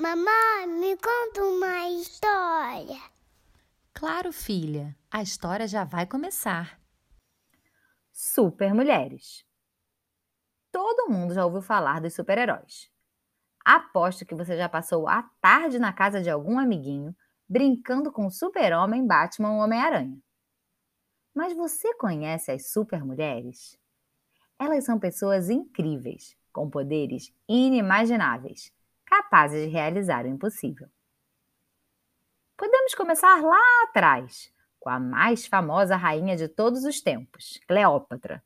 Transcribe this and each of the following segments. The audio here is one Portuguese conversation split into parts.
Mamãe, me conta uma história. Claro, filha, a história já vai começar. Super Mulheres. Todo mundo já ouviu falar dos super-heróis. Aposto que você já passou a tarde na casa de algum amiguinho brincando com o Super-Homem, Batman ou Homem-Aranha. Mas você conhece as super mulheres? Elas são pessoas incríveis, com poderes inimagináveis, capazes de realizar o impossível. Podemos começar lá atrás, com a mais famosa rainha de todos os tempos, Cleópatra.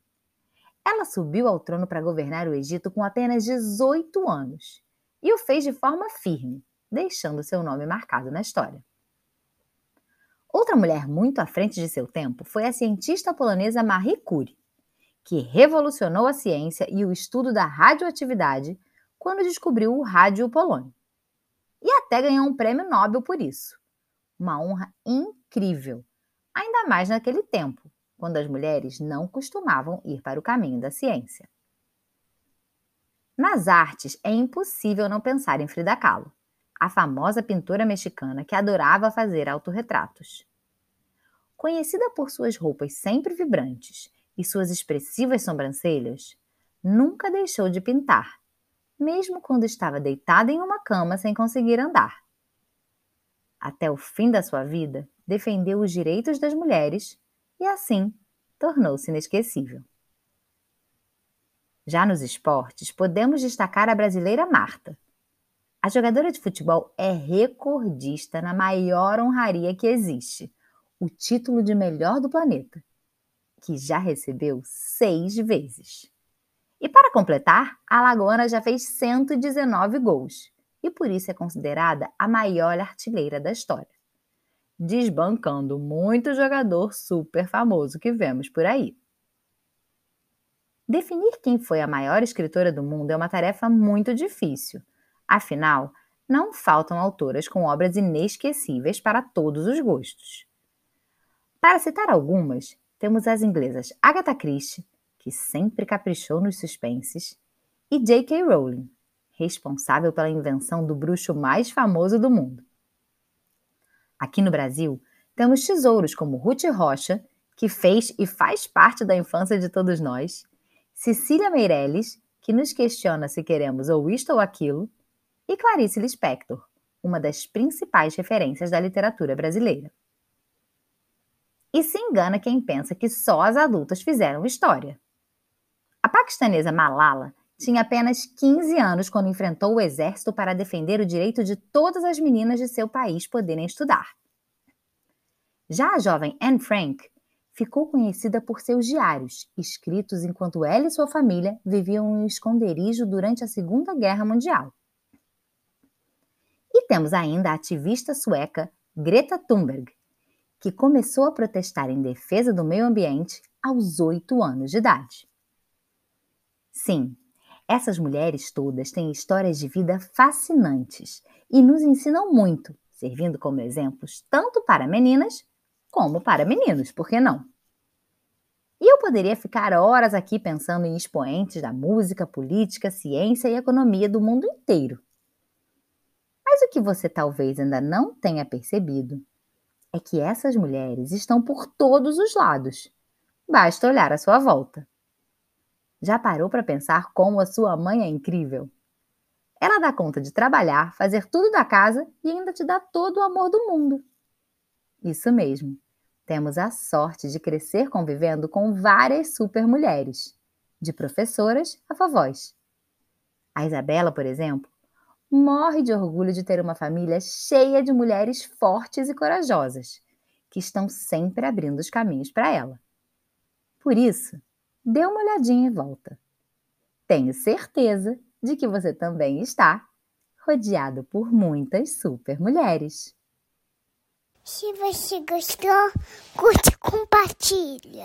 Ela subiu ao trono para governar o Egito com apenas 18 anos e o fez de forma firme, deixando seu nome marcado na história. Outra mulher muito à frente de seu tempo foi a cientista polonesa Marie Curie, que revolucionou a ciência e o estudo da radioatividade quando descobriu o rádio polônio. E até ganhou um prêmio Nobel por isso. Uma honra incrível, ainda mais naquele tempo, quando as mulheres não costumavam ir para o caminho da ciência. Nas artes, é impossível não pensar em Frida Kahlo a famosa pintora mexicana que adorava fazer autorretratos. Conhecida por suas roupas sempre vibrantes e suas expressivas sobrancelhas, nunca deixou de pintar, mesmo quando estava deitada em uma cama sem conseguir andar. Até o fim da sua vida, defendeu os direitos das mulheres e, assim, tornou-se inesquecível. Já nos esportes, podemos destacar a brasileira Marta, a jogadora de futebol é recordista na maior honraria que existe, o título de melhor do planeta, que já recebeu seis vezes. E para completar, a Lagoana já fez 119 gols e por isso é considerada a maior artilheira da história, desbancando muito jogador super famoso que vemos por aí. Definir quem foi a maior escritora do mundo é uma tarefa muito difícil Afinal, não faltam autoras com obras inesquecíveis para todos os gostos. Para citar algumas, temos as inglesas Agatha Christie, que sempre caprichou nos suspenses, e J.K. Rowling, responsável pela invenção do bruxo mais famoso do mundo. Aqui no Brasil, temos tesouros como Ruth Rocha, que fez e faz parte da infância de todos nós, Cecília Meirelles, que nos questiona se queremos ou isto ou aquilo, e Clarice Lispector, uma das principais referências da literatura brasileira. E se engana quem pensa que só as adultas fizeram história. Paquistanesa Malala tinha apenas 15 anos quando enfrentou o exército para defender o direito de todas as meninas de seu país poderem estudar. Já a jovem Anne Frank ficou conhecida por seus diários, escritos enquanto ela e sua família viviam em um esconderijo durante a Segunda Guerra Mundial. E temos ainda a ativista sueca Greta Thunberg, que começou a protestar em defesa do meio ambiente aos oito anos de idade. Sim, essas mulheres todas têm histórias de vida fascinantes e nos ensinam muito, servindo como exemplos tanto para meninas como para meninos, por que não? E eu poderia ficar horas aqui pensando em expoentes da música, política, ciência e economia do mundo inteiro. Mas o que você talvez ainda não tenha percebido é que essas mulheres estão por todos os lados. Basta olhar à sua volta. Já parou para pensar como a sua mãe é incrível? Ela dá conta de trabalhar, fazer tudo da casa e ainda te dá todo o amor do mundo. Isso mesmo. Temos a sorte de crescer convivendo com várias super mulheres, de professoras a vovós. A Isabela, por exemplo, morre de orgulho de ter uma família cheia de mulheres fortes e corajosas, que estão sempre abrindo os caminhos para ela. Por isso, dê uma olhadinha em volta. Tenho certeza de que você também está rodeado por muitas super mulheres. Se você gostou, curte e compartilha.